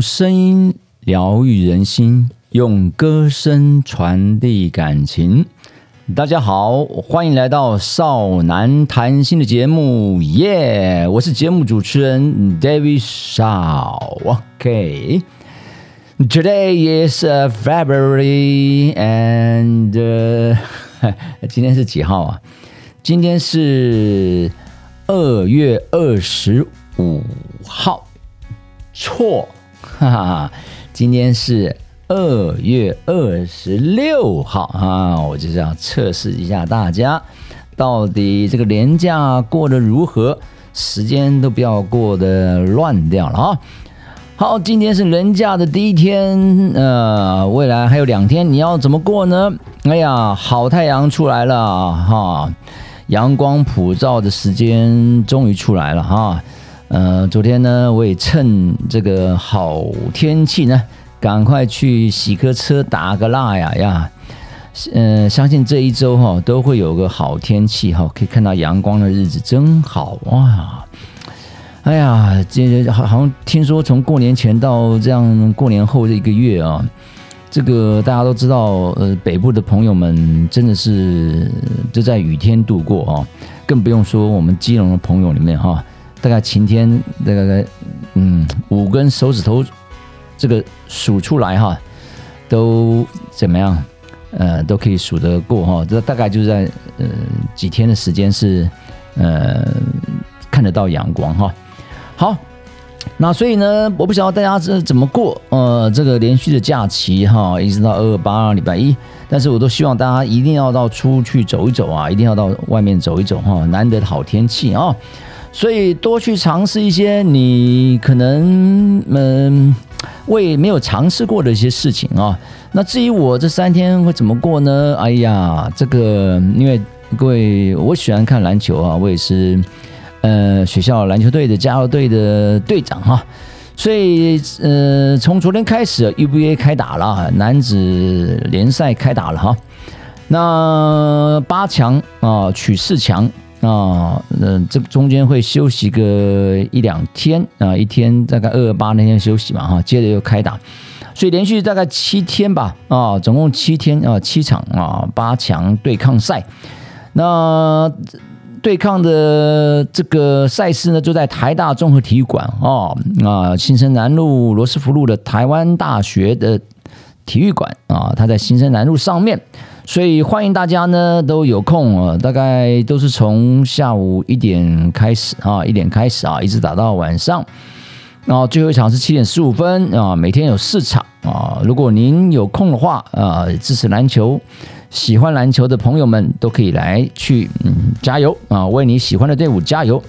用声音疗愈人心，用歌声传递感情。大家好，欢迎来到少男谈心的节目，耶！我是节目主持人 David Shaw。OK。Today is February and 今天是几号啊？今天是二月二十五号。错。哈哈，今天是二月二十六号啊，我就是要测试一下大家到底这个年假过得如何，时间都不要过得乱掉了啊。好，今天是人假的第一天，呃，未来还有两天，你要怎么过呢？哎呀，好太阳出来了哈，阳光普照的时间终于出来了哈。呃，昨天呢，我也趁这个好天气呢，赶快去洗个车、打个蜡呀呀。嗯，相信这一周哈都会有个好天气哈，可以看到阳光的日子真好哇！哎呀，这好好像听说从过年前到这样过年后这一个月啊，这个大家都知道，呃，北部的朋友们真的是就在雨天度过啊，更不用说我们基隆的朋友里面哈。大概晴天，这个嗯五根手指头，这个数出来哈，都怎么样？呃，都可以数得过哈。这大概就是在呃几天的时间是呃看得到阳光哈。好，那所以呢，我不晓得大家是怎么过呃这个连续的假期哈，一直到二二八礼拜一，但是我都希望大家一定要到出去走一走啊，一定要到外面走一走哈，难得的好天气啊。所以多去尝试一些你可能嗯未没有尝试过的一些事情啊。那至于我这三天会怎么过呢？哎呀，这个因为各位我喜欢看篮球啊，我也是呃学校篮球队的加油队的队长哈。所以呃从昨天开始 UBA 开打了，男子联赛开打了哈。那八强啊取四强。啊，嗯，这中间会休息个一两天啊，一天大概二二八那天休息嘛，哈，接着又开打，所以连续大概七天吧，啊，总共七天啊，七场啊，八强对抗赛。那对抗的这个赛事呢，就在台大综合体育馆啊，啊，新生南路罗斯福路的台湾大学的体育馆啊，它在新生南路上面。所以欢迎大家呢都有空啊，大概都是从下午一点开始啊，一点开始啊，一直打到晚上。然后最后一场是七点十五分啊，每天有四场啊。如果您有空的话啊，支持篮球、喜欢篮球的朋友们都可以来去嗯加油啊，为你喜欢的队伍加油。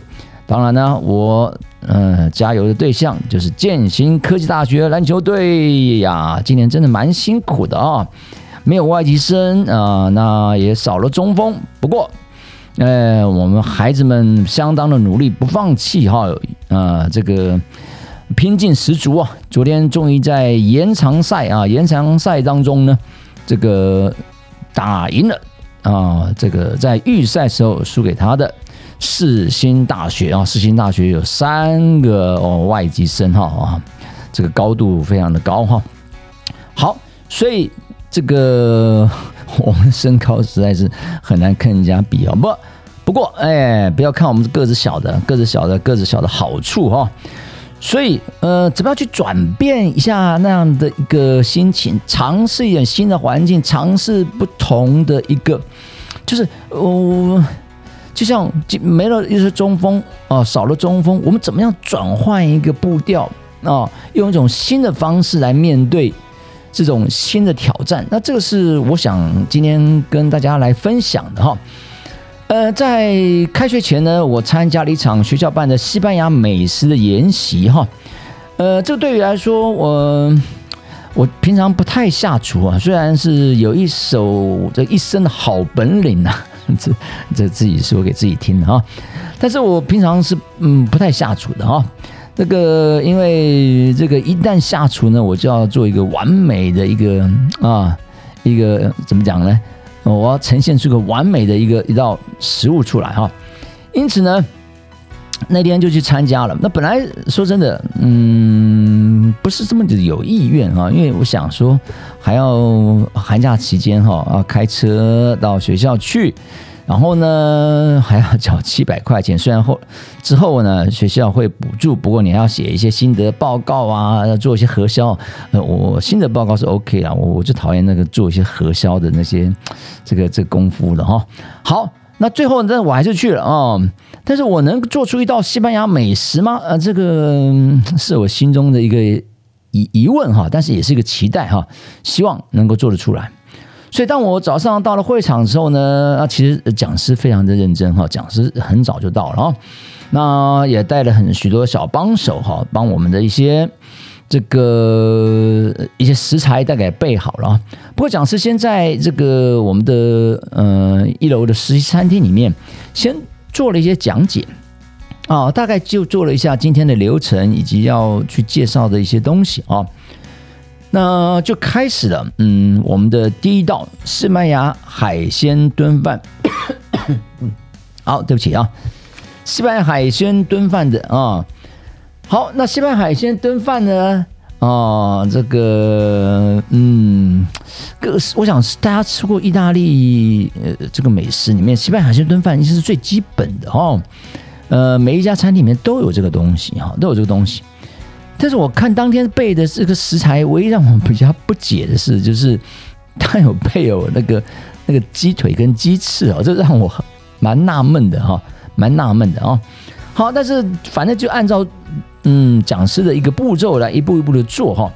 当然呢，我嗯加油的对象就是建新科技大学篮球队呀，今年真的蛮辛苦的啊。没有外籍生啊，那也少了中锋。不过，呃，我们孩子们相当的努力，不放弃哈，啊，这个拼劲十足啊！昨天终于在延长赛啊，延长赛当中呢，这个打赢了啊，这个在预赛时候输给他的世新大学啊，世新大学有三个哦外籍生哈啊，这个高度非常的高哈。好，所以。这个 我们身高实在是很难跟人家比啊！不，不过哎，不要看我们个子小的，个子小的，个子小的好处哈。所以呃，怎么样去转变一下那样的一个心情，尝试一点新的环境，尝试不同的一个，就是哦，就像没了一些中锋啊，少了中锋，我们怎么样转换一个步调啊？用一种新的方式来面对。这种新的挑战，那这个是我想今天跟大家来分享的哈。呃，在开学前呢，我参加了一场学校办的西班牙美食的研习哈。呃，这对于来说，我我平常不太下厨啊，虽然是有一手这一身的好本领呐，这这自己说给自己听的哈。但是我平常是嗯不太下厨的哈。这个，因为这个一旦下厨呢，我就要做一个完美的一个啊，一个怎么讲呢？我要呈现出个完美的一个一道食物出来哈。因此呢，那天就去参加了。那本来说真的，嗯，不是这么的有意愿啊，因为我想说还要寒假期间哈啊，开车到学校去。然后呢，还要缴七百块钱。虽然后之后呢，学校会补助，不过你还要写一些心得报告啊，要做一些核销。呃，我心得报告是 OK 啦，我我就讨厌那个做一些核销的那些这个这功夫了哈。好，那最后呢，我还是去了啊。但是我能做出一道西班牙美食吗？呃，这个是我心中的一个疑疑问哈，但是也是一个期待哈，希望能够做得出来。所以，当我早上到了会场的时候呢，啊，其实讲师非常的认真哈，讲师很早就到了啊，那也带了很许多小帮手哈，帮我们的一些这个一些食材大概备好了。不过，讲师先在这个我们的呃一楼的实习餐厅里面先做了一些讲解啊，大概就做了一下今天的流程以及要去介绍的一些东西啊。那就开始了，嗯，我们的第一道西班牙海鲜炖饭。好，对不起啊，西班牙海鲜炖饭的啊。好，那西班牙海鲜炖饭呢？啊，这个，嗯，个我想是大家吃过意大利呃这个美食里面，西班牙海鲜炖饭应该是最基本的哦。呃，每一家餐厅里面都有这个东西哈，都有这个东西。但是我看当天备的这个食材，唯一让我比较不解的是，就是它有配有那个 那个鸡腿跟鸡翅哦，这让我蛮纳闷的哈，蛮纳闷的啊。好，但是反正就按照嗯讲师的一个步骤来一步一步的做哈。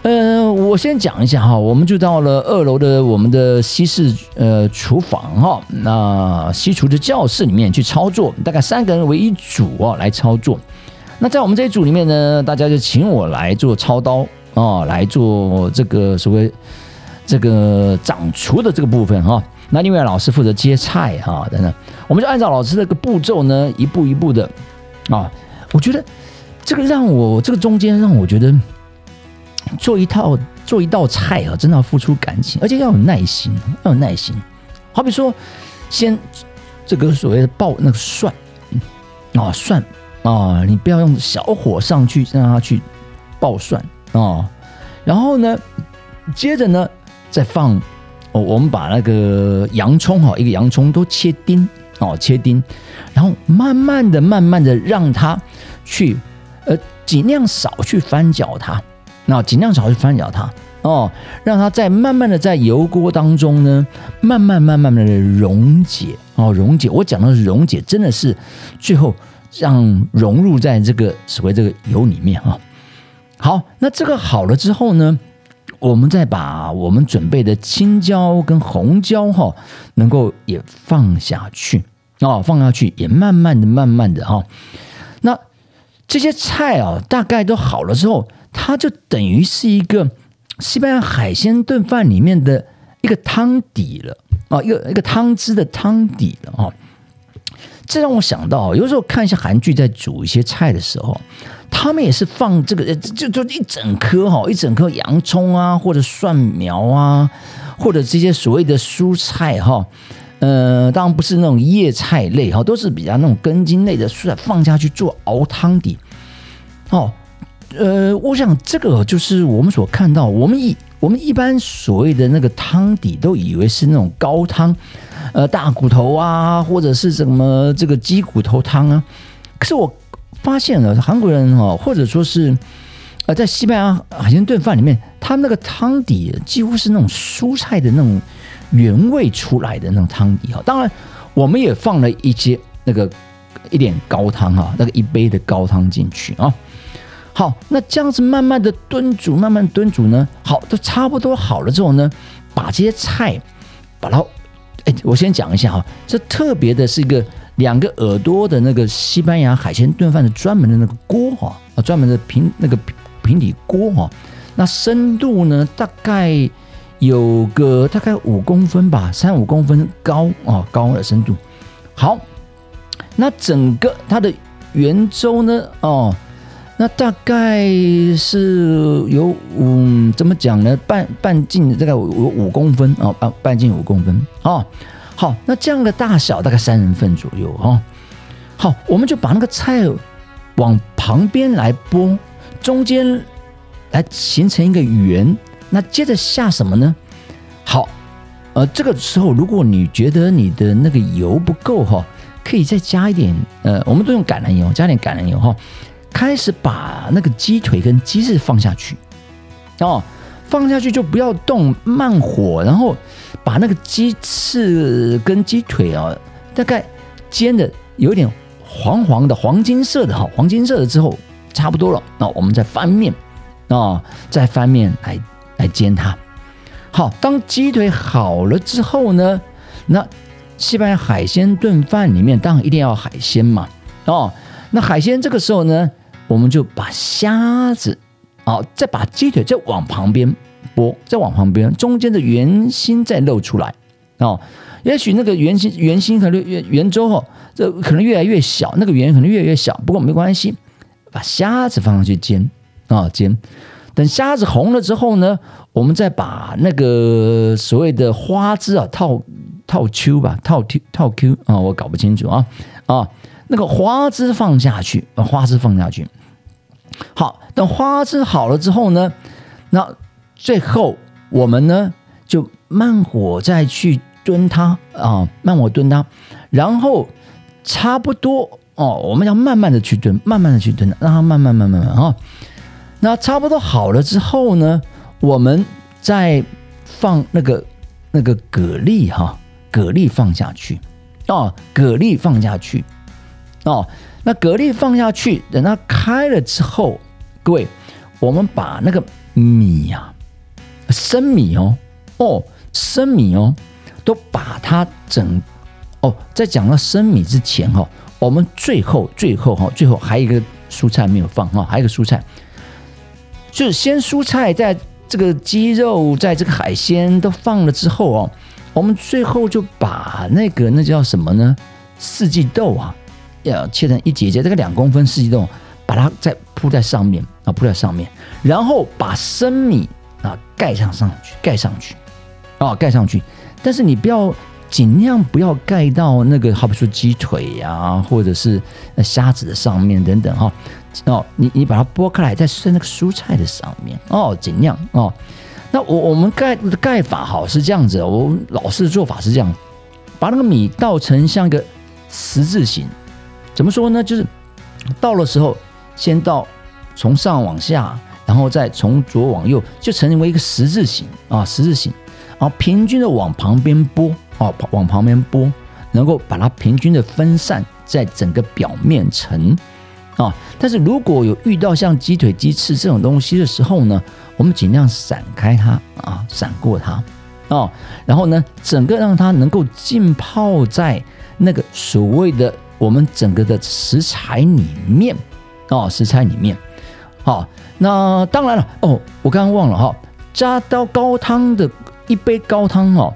呃，我先讲一下哈，我们就到了二楼的我们的西式呃厨房哈，那西厨的教室里面去操作，大概三个人为一组哦来操作。那在我们这一组里面呢，大家就请我来做操刀啊，来做这个所谓这个掌厨的这个部分哈。那另外老师负责接菜哈等等，我们就按照老师这个步骤呢，一步一步的啊。我觉得这个让我这个中间让我觉得做一套做一道菜啊，真的要付出感情，而且要有耐心，要有耐心。好比说，先这个所谓的爆那个蒜啊蒜。啊，你不要用小火上去让它去爆蒜啊，然后呢，接着呢再放，哦，我们把那个洋葱哈，一个洋葱都切丁哦，切丁，然后慢慢的、慢慢的让它去，呃，尽量少去翻搅它，那尽量少去翻搅它哦，让它在慢慢的在油锅当中呢，慢慢、慢慢的溶解哦，溶解。我讲的是溶解，真的是最后。让融入在这个所谓这个油里面啊。好，那这个好了之后呢，我们再把我们准备的青椒跟红椒哈，能够也放下去哦，放下去也慢慢的、慢慢的哈。那这些菜啊，大概都好了之后，它就等于是一个西班牙海鲜炖饭里面的一个汤底了啊，一个一个汤汁的汤底了啊。这让我想到，有时候看一些韩剧，在煮一些菜的时候，他们也是放这个，就就一整颗哈，一整颗洋葱啊，或者蒜苗啊，或者这些所谓的蔬菜哈，呃，当然不是那种叶菜类哈，都是比较那种根茎类的蔬菜放下去做熬汤底。哦，呃，我想这个就是我们所看到，我们一我们一般所谓的那个汤底，都以为是那种高汤。呃，大骨头啊，或者是什么这个鸡骨头汤啊，可是我发现了韩国人哦，或者说是呃，在西班牙海鲜炖饭里面，他们那个汤底几乎是那种蔬菜的那种原味出来的那种汤底哈。当然，我们也放了一些那个一点高汤哈，那个一杯的高汤进去啊。好，那这样子慢慢的炖煮，慢慢炖煮呢，好，都差不多好了之后呢，把这些菜把它。哎，我先讲一下哈，这特别的是一个两个耳朵的那个西班牙海鲜炖饭的专门的那个锅哈，啊，专门的平那个平底锅哈，那深度呢大概有个大概五公分吧，三五公分高啊，高的深度。好，那整个它的圆周呢，哦。那大概是有五怎么讲呢？半半径大概有五公分啊，半半径五公分啊。好，那这样的大小大概三人份左右啊。好，我们就把那个菜往旁边来拨，中间来形成一个圆。那接着下什么呢？好，呃，这个时候如果你觉得你的那个油不够哈，可以再加一点，呃，我们都用橄榄油，加点橄榄油哈。开始把那个鸡腿跟鸡翅放下去，哦，放下去就不要动，慢火，然后把那个鸡翅跟鸡腿啊，大概煎的有点黄黄的、黄金色的哈，黄金色的之后差不多了，那我们再翻面，啊，再翻面来。来煎它，好。当鸡腿好了之后呢，那西班牙海鲜炖饭里面当然一定要海鲜嘛，哦，那海鲜这个时候呢，我们就把虾子，哦，再把鸡腿再往旁边拨，再往旁边，中间的圆心再露出来，哦，也许那个圆心圆心可能圆圆周哦，这可能越来越小，那个圆可能越来越小，不过没关系，把虾子放上去煎，啊，煎。等虾子红了之后呢，我们再把那个所谓的花枝啊套套 Q 吧，套 Q 套 Q 啊，我搞不清楚啊啊，那个花枝放下去，把花枝放下去。好，等花枝好了之后呢，那最后我们呢就慢火再去炖它啊，慢火炖它，然后差不多哦，我们要慢慢的去炖，慢慢的去炖，让它慢慢慢慢慢啊。那差不多好了之后呢，我们再放那个那个蛤蜊哈，蛤蜊放下去哦，蛤蜊放下去哦，那蛤蜊放下去，等它开了之后，各位，我们把那个米呀，生米哦哦，生米哦，都把它整哦，在讲到生米之前哈，我们最后最后哈，最后还有一个蔬菜没有放哈，还有一个蔬菜。就是先蔬菜，在这个鸡肉，在这个海鲜都放了之后哦，我们最后就把那个那叫什么呢？四季豆啊，要切成一节节，这个两公分四季豆，把它再铺在上面啊，铺在上面，然后把生米啊盖上上去，盖上去啊，盖上去。但是你不要尽量不要盖到那个，好比说鸡腿呀，或者是虾子的上面等等哈。哦，你你把它剥开来，再在那个蔬菜的上面哦，尽量哦。那我我们盖的盖法好是这样子，我老式的做法是这样，把那个米倒成像一个十字形。怎么说呢？就是到了时候，先到从上往下，然后再从左往右，就成为一个十字形啊，十字形。然后平均的往旁边拨哦，往旁边拨，能够把它平均的分散在整个表面层。啊，但是如果有遇到像鸡腿、鸡翅这种东西的时候呢，我们尽量闪开它啊，闪过它哦，然后呢，整个让它能够浸泡在那个所谓的我们整个的食材里面哦，食材里面。好，那当然了哦，我刚刚忘了哈，加到高汤的一杯高汤哦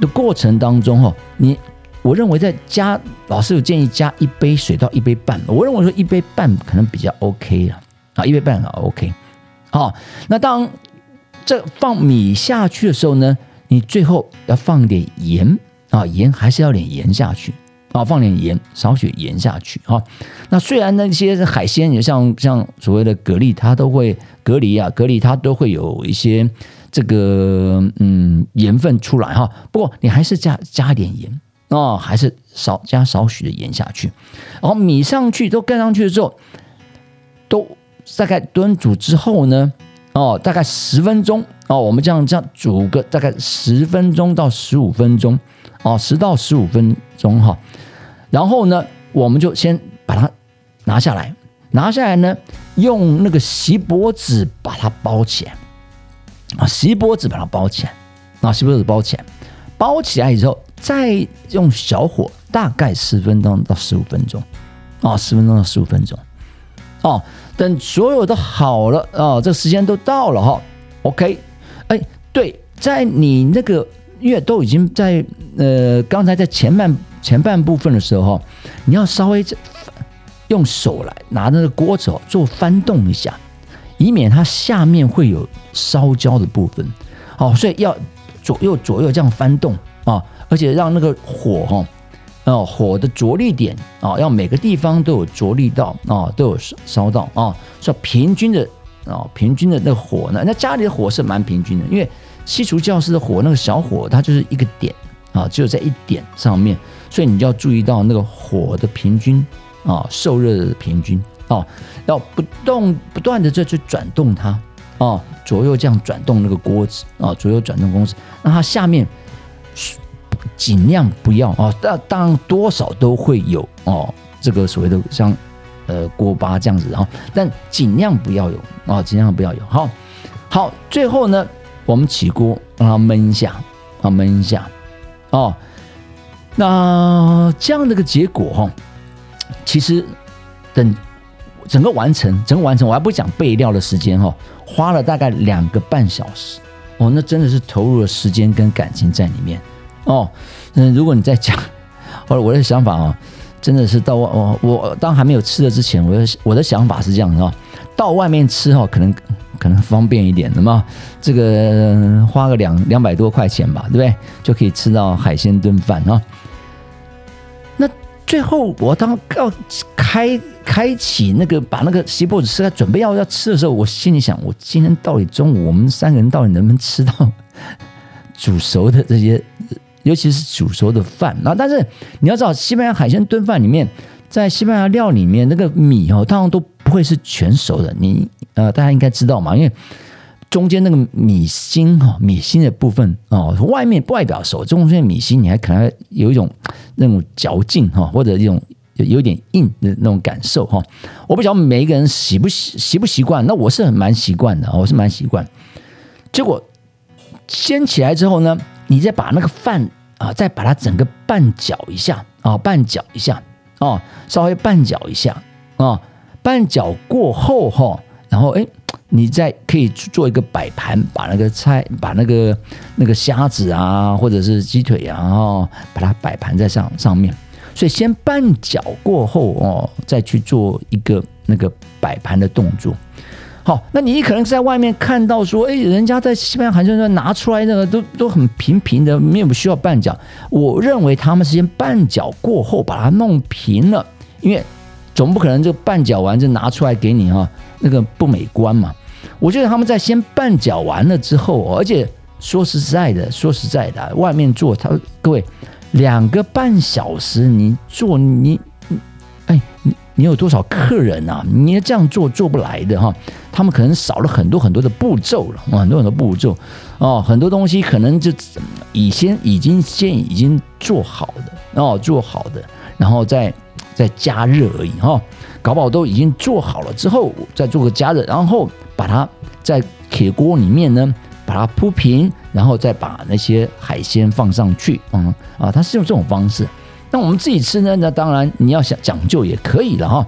的过程当中哈，你。我认为在加老师有建议加一杯水到一杯半，我认为说一杯半可能比较 OK 了啊，一杯半啊 OK。好，那当这放米下去的时候呢，你最后要放点盐啊，盐还是要点盐下去啊，放点盐少许盐下去啊。那虽然那些海鲜也像像所谓的蛤蜊，它都会蛤蜊啊，蛤蜊它都会有一些这个嗯盐分出来哈，不过你还是加加一点盐。哦，还是少加少许的盐下去，然后米上去都盖上去了之后，都大概炖煮之后呢，哦，大概十分钟哦，我们这样这样煮个大概十分钟到十五分钟，哦，十到十五分钟哈，然后呢，我们就先把它拿下来，拿下来呢，用那个锡箔纸把它包起来，啊，锡箔纸把它包起来，啊，锡箔纸包起来，包起来以后。再用小火，大概十分钟到十五分钟，啊，十分钟到十五分钟，哦，等所有都好了，啊，这时间都到了哈，OK，哎，对，在你那个因为都已经在呃刚才在前半前半部分的时候，你要稍微用手来拿那个锅子做翻动一下，以免它下面会有烧焦的部分，好，所以要左右左右这样翻动啊。而且让那个火哈，哦，火的着力点啊，要每个地方都有着力到啊，都有烧到啊，说平均的啊，平均的那个火呢，那家里的火是蛮平均的，因为西厨教室的火那个小火，它就是一个点啊，只有在一点上面，所以你就要注意到那个火的平均啊，受热的平均啊，要不动不断的再去转动它啊，左右这样转动那个锅子啊，左右转动锅子，让它下面。尽量不要哦，当当然多少都会有哦，这个所谓的像呃锅巴这样子，然后但尽量不要有啊，尽量不要有。好，好，最后呢，我们起锅让它焖一下啊，焖一下哦。那这样的个结果哈，其实等整个完成，整个完成，我还不讲备料的时间哈，花了大概两个半小时哦，那真的是投入了时间跟感情在里面。哦，嗯，如果你在讲，者我的想法啊，真的是到我我当还没有吃的之前，我的我的想法是这样的啊，到外面吃哈，可能可能方便一点，那么这个花个两两百多块钱吧，对不对？就可以吃到海鲜炖饭啊。那最后我当要开开启那个把那个锡箔纸撕开，准备要要吃的时候，我心里想，我今天到底中午我们三个人到底能不能吃到煮熟的这些？尤其是煮熟的饭啊，但是你要知道，西班牙海鲜炖饭里面，在西班牙料里面，那个米哦，通常都不会是全熟的。你呃，大家应该知道嘛，因为中间那个米心哈，米心的部分哦，外面外表熟，中间米心你还可能有一种那种嚼劲哈，或者一种有点硬的那种感受哈。我不晓得每一个人习不习习不习惯，那我是很蛮习惯的，我是蛮习惯。结果掀起来之后呢，你再把那个饭。啊，再把它整个拌搅一下啊，拌搅一下哦，稍微拌搅一下哦，拌搅过后哈，然后哎，你再可以做一个摆盘，把那个菜，把那个那个虾子啊，或者是鸡腿啊，哦，把它摆盘在上上面。所以先拌搅过后哦，再去做一个那个摆盘的动作。好，那你可能在外面看到说，哎，人家在西班牙海鲜上拿出来那个都都很平平的，没有需要拌搅。我认为他们是先拌搅过后把它弄平了，因为总不可能就拌搅完就拿出来给你哈，那个不美观嘛。我觉得他们在先拌搅完了之后，而且说实在的，说实在的，外面做他各位两个半小时你做你，你。有多少客人啊？你这样做做不来的哈，他们可能少了很多很多的步骤了，很多很多步骤哦，很多东西可能就已先已经先已经做好的哦，做好的，然后再再加热而已哈，搞不好都已经做好了之后再做个加热，然后把它在铁锅里面呢把它铺平，然后再把那些海鲜放上去，嗯啊，它是用这种方式。那我们自己吃呢？那当然你要想讲究也可以了哈。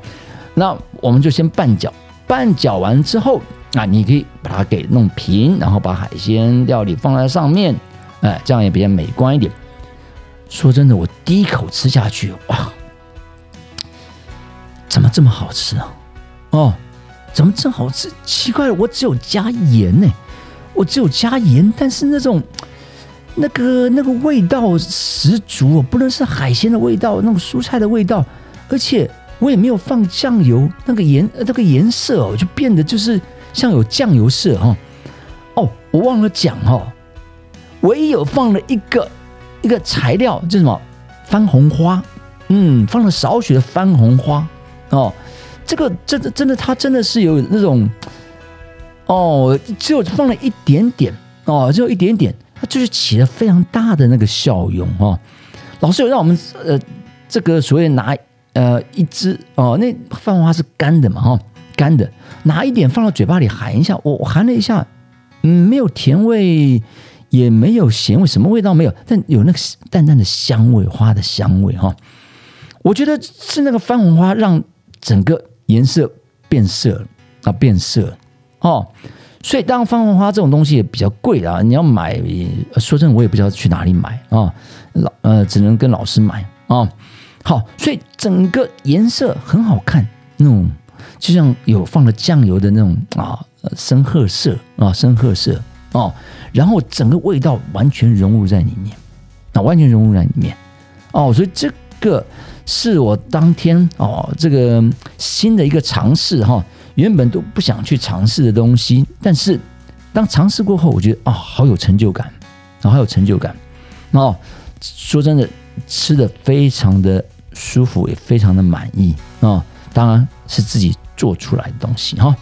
那我们就先拌搅，拌搅完之后啊，你可以把它给弄平，然后把海鲜料理放在上面，哎，这样也比较美观一点。说真的，我第一口吃下去，哇，怎么这么好吃啊？哦，怎么这么好吃？奇怪了，我只有加盐呢，我只有加盐，但是那种。那个那个味道十足哦，不能是海鲜的味道，那个蔬菜的味道，而且我也没有放酱油，那个颜那个颜色哦，就变得就是像有酱油色哈。哦，我忘了讲哈，唯一有放了一个一个材料，叫什么番红花，嗯，放了少许的番红花哦。这个真的真的，它真的是有那种哦，只有放了一点点哦，只有一点点。它就是起了非常大的那个效用哦。老师有让我们呃这个所谓拿呃一支哦，那番红花是干的嘛哈，干的，拿一点放到嘴巴里含一下，我我含了一下，嗯，没有甜味，也没有咸味，什么味道没有，但有那个淡淡的香味，花的香味哈。我觉得是那个番红花让整个颜色变色啊，变色哦。所以，当然番红花这种东西也比较贵啊，你要买，说真的，我也不知道去哪里买啊，老呃，只能跟老师买啊。好，所以整个颜色很好看，那种就像有放了酱油的那种啊，深褐色啊，深褐色哦，然后整个味道完全融入在里面，那完全融入在里面哦，所以这个是我当天哦这个新的一个尝试哈，原本都不想去尝试的东西，但是当尝试过后，我觉得哦好有成就感，然后好有成就感哦。说真的，吃的非常的舒服，也非常的满意啊。当然是自己做出来的东西哈。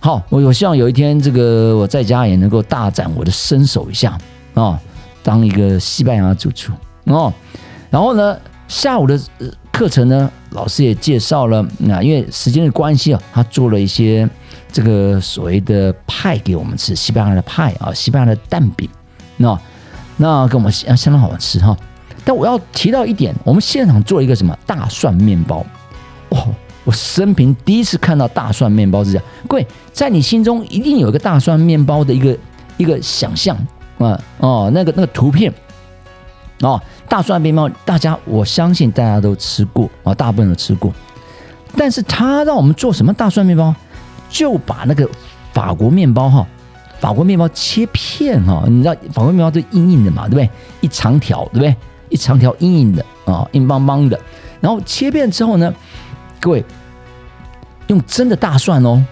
好，我我希望有一天这个我在家也能够大展我的身手一下啊，当一个西班牙主厨哦。然后呢，下午的课程呢，老师也介绍了，那因为时间的关系啊，他做了一些这个所谓的派给我们吃，西班牙的派啊，西班牙的蛋饼，那那跟我们相相当好吃哈。但我要提到一点，我们现场做一个什么大蒜面包哦。我生平第一次看到大蒜面包是这样，各位在你心中一定有一个大蒜面包的一个一个想象啊哦，那个那个图片哦，大蒜面包，大家我相信大家都吃过啊，大部分都吃过。但是他让我们做什么大蒜面包，就把那个法国面包哈，法国面包切片哈，你知道法国面包都硬硬的嘛，对不对？一长条，对不对？一长条硬硬的啊，硬邦邦的，然后切片之后呢，各位。用真的大蒜哦，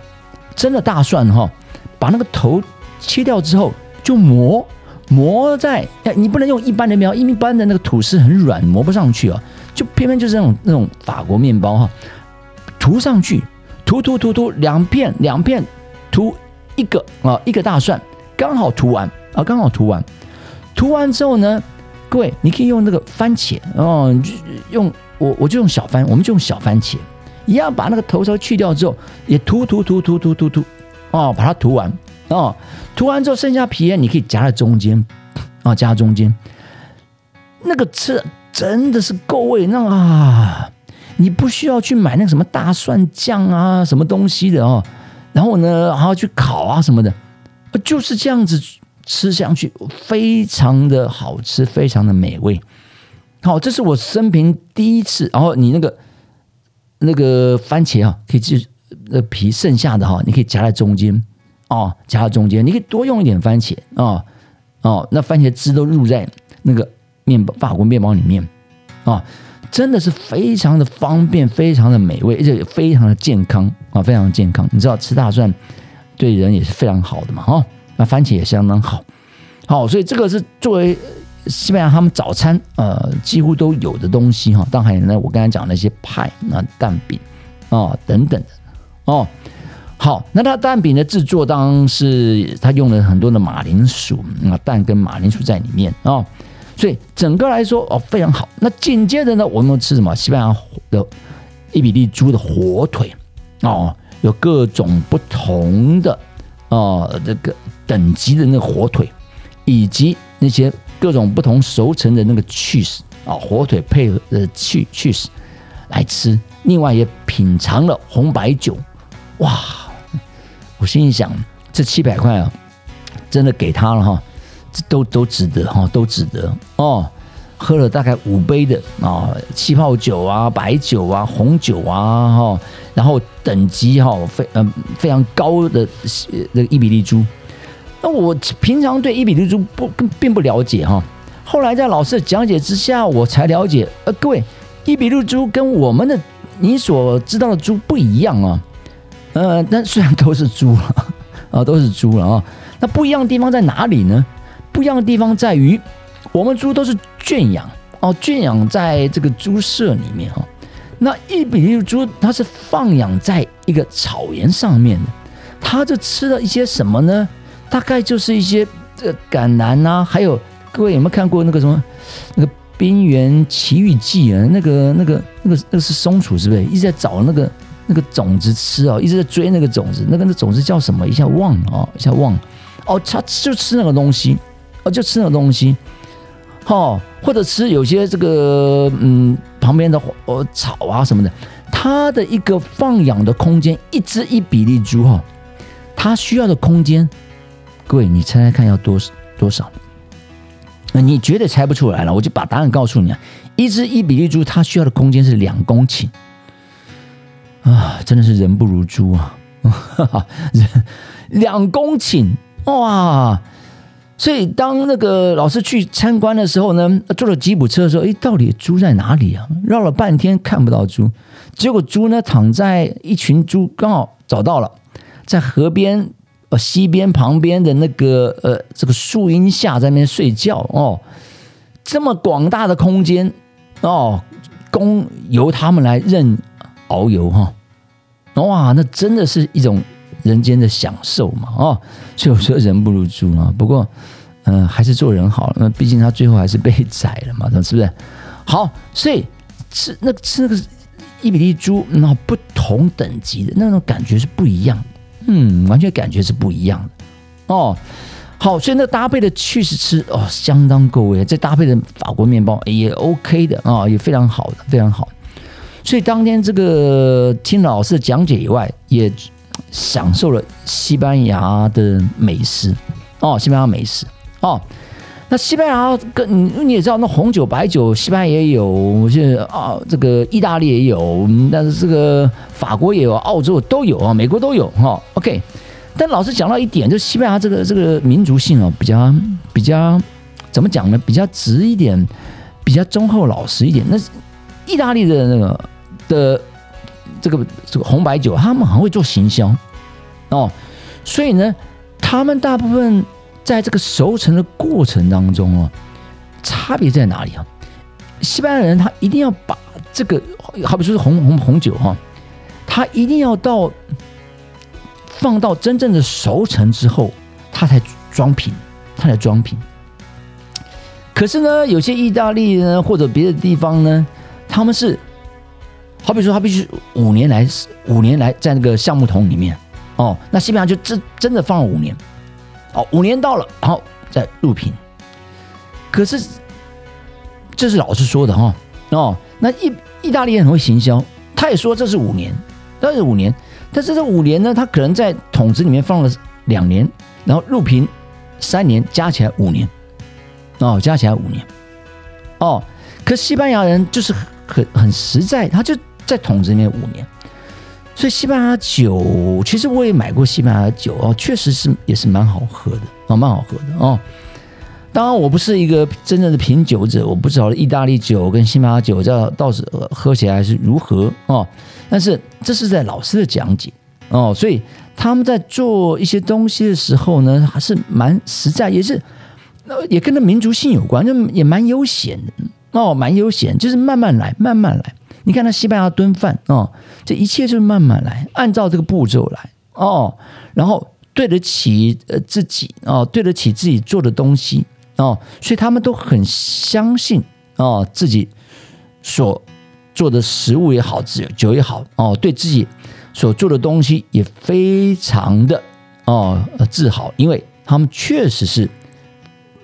真的大蒜哈，把那个头切掉之后，就磨磨在，你不能用一般的面包，一般的那个吐司很软，磨不上去啊，就偏偏就是那种那种法国面包哈，涂上去，涂涂涂涂，两片两片涂一个啊，一个大蒜刚好涂完啊，刚好涂完，涂完之后呢，各位你可以用那个番茄哦，用我我就用小番，我们就用小番茄。一样把那个头稍去掉之后，也涂涂涂涂涂涂涂，哦，把它涂完哦，涂完之后剩下皮你可以夹在中间，啊，夹在中间，那个吃真的是够味，那啊，你不需要去买那个什么大蒜酱啊，什么东西的哦，然后呢还要去烤啊什么的，就是这样子吃上去，非常的好吃，非常的美味。好，这是我生平第一次，然后你那个。那个番茄啊，可以就那皮剩下的哈，你可以夹在中间哦，夹在中间，你可以多用一点番茄啊哦，那番茄汁都入在那个面包法国面包里面啊，真的是非常的方便，非常的美味，而且也非常的健康啊，非常的健康。你知道吃大蒜对人也是非常好的嘛哈，那番茄也相当好，好，所以这个是作为。西班牙他们早餐呃几乎都有的东西哈，当然呢我刚才讲那些派那蛋饼啊等等的哦。好，那它蛋饼的制作当然是它用了很多的马铃薯啊蛋跟马铃薯在里面啊，所以整个来说哦非常好。那紧接着呢，我们吃什么？西班牙的伊比利猪的火腿哦，有各种不同的哦这个等级的那个火腿，以及那些。各种不同熟成的那个 cheese 啊，火腿配合呃 cheese cheese 来吃，另外也品尝了红白酒，哇！我心里想，这七百块啊，真的给他了哈，这都都值得哈，都值得哦。喝了大概五杯的啊，气泡酒啊、白酒啊、红酒啊哈，然后等级哈非嗯非常高的那个伊比利猪。那我平常对伊比利猪不并不了解哈，后来在老师的讲解之下，我才了解。呃，各位，伊比利猪跟我们的你所知道的猪不一样啊。呃，但虽然都是猪了啊，都是猪了啊，那不一样的地方在哪里呢？不一样的地方在于，我们猪都是圈养哦，圈养在这个猪舍里面哈。那一比利猪它是放养在一个草原上面的，它就吃了一些什么呢？大概就是一些这个橄榄呐，还有各位有没有看过那个什么那个《冰原奇遇记》啊？那个那个那个那个是松鼠是不是？一直在找那个那个种子吃哦，一直在追那个种子。那个那种子叫什么？一下忘了哦，一下忘了哦。它就吃那个东西哦，就吃那个东西。哦，或者吃有些这个嗯旁边的呃草啊什么的。它的一个放养的空间，一只一比例猪哈，它需要的空间。各位，你猜猜看要多多少？那你绝对猜不出来了，我就把答案告诉你啊！一只一比例猪它需要的空间是两公顷啊，真的是人不如猪啊！人 两公顷哇，所以当那个老师去参观的时候呢，坐了吉普车的时候，哎，到底猪在哪里啊？绕了半天看不到猪，结果猪呢躺在一群猪刚好找到了，在河边呃西边旁边的那个呃这个树荫下在那边睡觉哦，这么广大的空间哦，供由他们来任遨游哈，哇，那真的是一种。人间的享受嘛，哦，所以我说人不如猪啊。不过，嗯，还是做人好。那毕竟他最后还是被宰了嘛，是不是？好，所以吃那吃那个一比一猪，那不同等级的那种感觉是不一样，嗯，完全感觉是不一样的哦。好，所以那搭配的去实吃哦，相当够味。再搭配的法国面包也 OK 的啊，也非常好的，非常好。所以当天这个听老师讲解以外，也。享受了西班牙的美食哦，西班牙美食哦。那西班牙跟你也知道，那红酒、白酒，西班牙也有，是啊，这个意大利也有，但是这个法国也有，澳洲都有啊，美国都有哈。OK，但老师讲到一点，就西班牙这个这个民族性哦，比较比较怎么讲呢？比较直一点，比较忠厚老实一点。那意大利的那个的。这个这个红白酒，他们很会做行销哦，所以呢，他们大部分在这个熟成的过程当中哦，差别在哪里啊？西班牙人他一定要把这个，好比说是红红红酒哈，他一定要到放到真正的熟成之后，他才装瓶，他才装瓶。可是呢，有些意大利呢或者别的地方呢，他们是。好比说，他必须五年来，五年来在那个橡木桶里面哦，那西班牙就真真的放了五年，哦，五年到了，然后再入瓶。可是这是老师说的哈哦，那意意大利人很会行销，他也说这是五年，这是五年，但是这五年呢，他可能在桶子里面放了两年，然后入瓶三年，加起来五年，哦，加起来五年，哦，可西班牙人就是很很实在，他就。在桶子里面五年，所以西班牙酒其实我也买过西班牙酒哦，确实是也是蛮好喝的哦，蛮好喝的哦。当然我不是一个真正的品酒者，我不知道意大利酒跟西班牙酒这到时喝起来是如何哦。但是这是在老师的讲解哦，所以他们在做一些东西的时候呢，还是蛮实在，也是也跟那民族性有关，就也蛮悠闲的哦，蛮悠闲，就是慢慢来，慢慢来。你看那西班牙炖饭哦，这一切就是慢慢来，按照这个步骤来哦，然后对得起呃自己哦，对得起自己做的东西哦，所以他们都很相信哦自己所做的食物也好，酒也好哦，对自己所做的东西也非常的哦自豪，因为他们确实是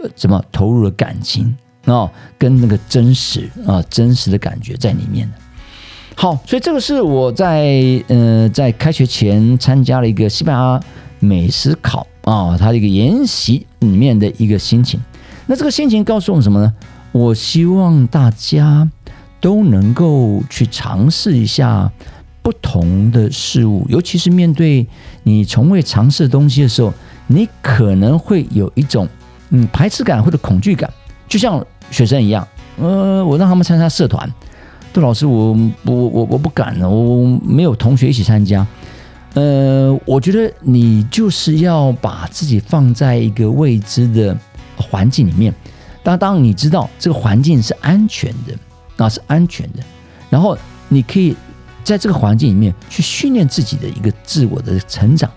呃怎么投入了感情哦，跟那个真实啊真实的感觉在里面。好，所以这个是我在呃在开学前参加了一个西班牙美食考啊，它的一个研习里面的一个心情。那这个心情告诉我们什么呢？我希望大家都能够去尝试一下不同的事物，尤其是面对你从未尝试的东西的时候，你可能会有一种嗯排斥感或者恐惧感，就像学生一样，呃，我让他们参加社团。杜老师，我我我我不敢了，我没有同学一起参加。呃，我觉得你就是要把自己放在一个未知的环境里面。当当你知道这个环境是安全的，那是安全的，然后你可以在这个环境里面去训练自己的一个自我的成长。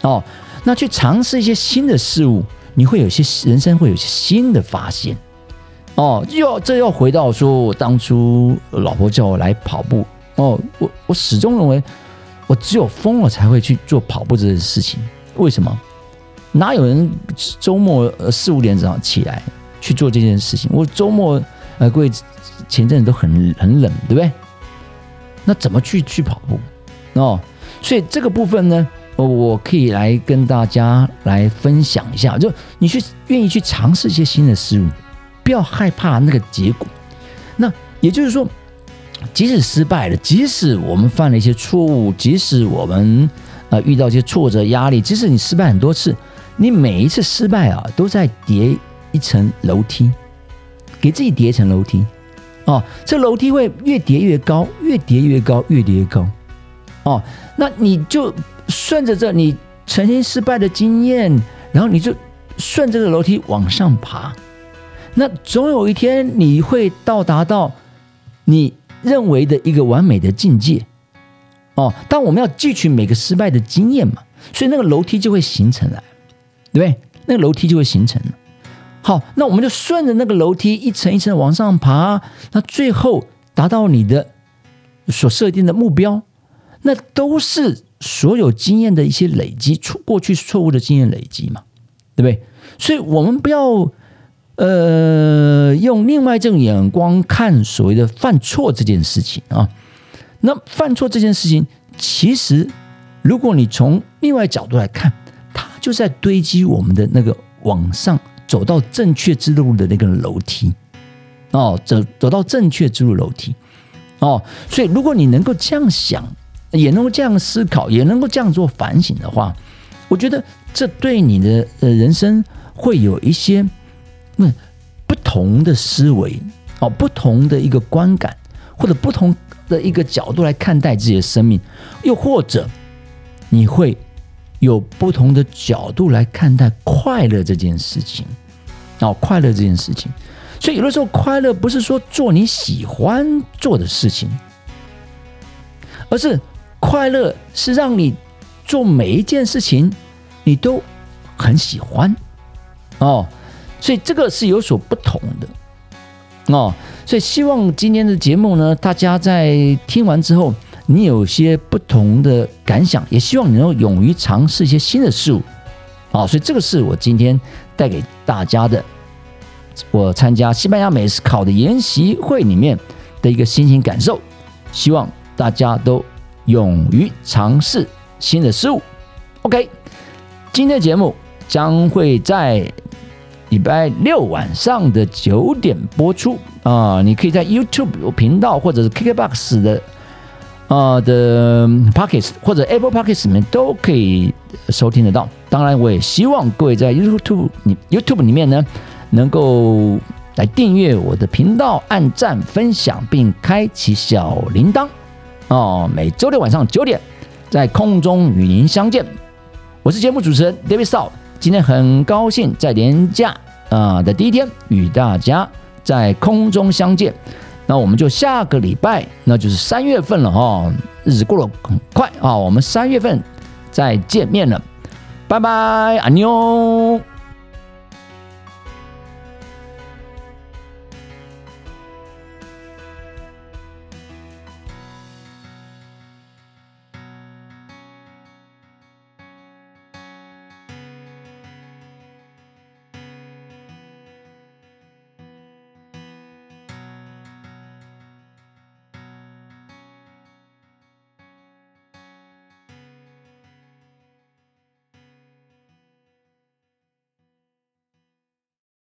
哦，那去尝试一些新的事物，你会有些人生会有些新的发现。哦，又这又回到说，我当初老婆叫我来跑步。哦，我我始终认为，我只有疯了才会去做跑步这件事情。为什么？哪有人周末四五点早上起来去做这件事情？我周末呃，各位前阵子都很很冷，对不对？那怎么去去跑步？哦，所以这个部分呢，我可以来跟大家来分享一下，就你去愿意去尝试一些新的事物。不要害怕那个结果。那也就是说，即使失败了，即使我们犯了一些错误，即使我们呃遇到一些挫折、压力，即使你失败很多次，你每一次失败啊，都在叠一层楼梯，给自己叠一层楼梯。哦，这楼梯会越叠越高，越叠越高，越叠越高。哦，那你就顺着这你曾经失败的经验，然后你就顺这个楼梯往上爬。那总有一天你会到达到你认为的一个完美的境界。哦，但我们要汲取每个失败的经验嘛，所以那个楼梯就会形成来，对不对？那个楼梯就会形成了。好，那我们就顺着那个楼梯一层一层往上爬，那最后达到你的所设定的目标，那都是所有经验的一些累积，错过去错误的经验累积嘛，对不对？所以我们不要呃用另外一种眼光看所谓的犯错这件事情啊。那犯错这件事情，其实如果你从另外角度来看，它就在堆积我们的那个往上。走到正确之路的那个楼梯，哦，走走到正确之路楼梯，哦，所以如果你能够这样想，也能够这样思考，也能够这样做反省的话，我觉得这对你的呃人生会有一些那不同的思维哦，不同的一个观感，或者不同的一个角度来看待自己的生命，又或者你会。有不同的角度来看待快乐这件事情，哦，快乐这件事情，所以有的时候快乐不是说做你喜欢做的事情，而是快乐是让你做每一件事情你都很喜欢，哦，所以这个是有所不同的，哦，所以希望今天的节目呢，大家在听完之后。你有些不同的感想，也希望你能够勇于尝试一些新的事物，好，所以这个是我今天带给大家的，我参加西班牙美食考的研习会里面的一个心情感受，希望大家都勇于尝试新的事物。OK，今天的节目将会在礼拜六晚上的九点播出啊，你可以在 YouTube 频道或者是 KKBOX 的。啊的 Pockets 或者 Apple Pockets 里面都可以收听得到。当然，我也希望各位在 YouTube 你 YouTube 里面呢，能够来订阅我的频道、按赞、分享，并开启小铃铛。哦，每周六晚上九点在空中与您相见。我是节目主持人 David Shaw，今天很高兴在年假啊的第一天与大家在空中相见。那我们就下个礼拜，那就是三月份了哦，日子过得很快啊，我们三月份再见面了，拜拜，阿妞。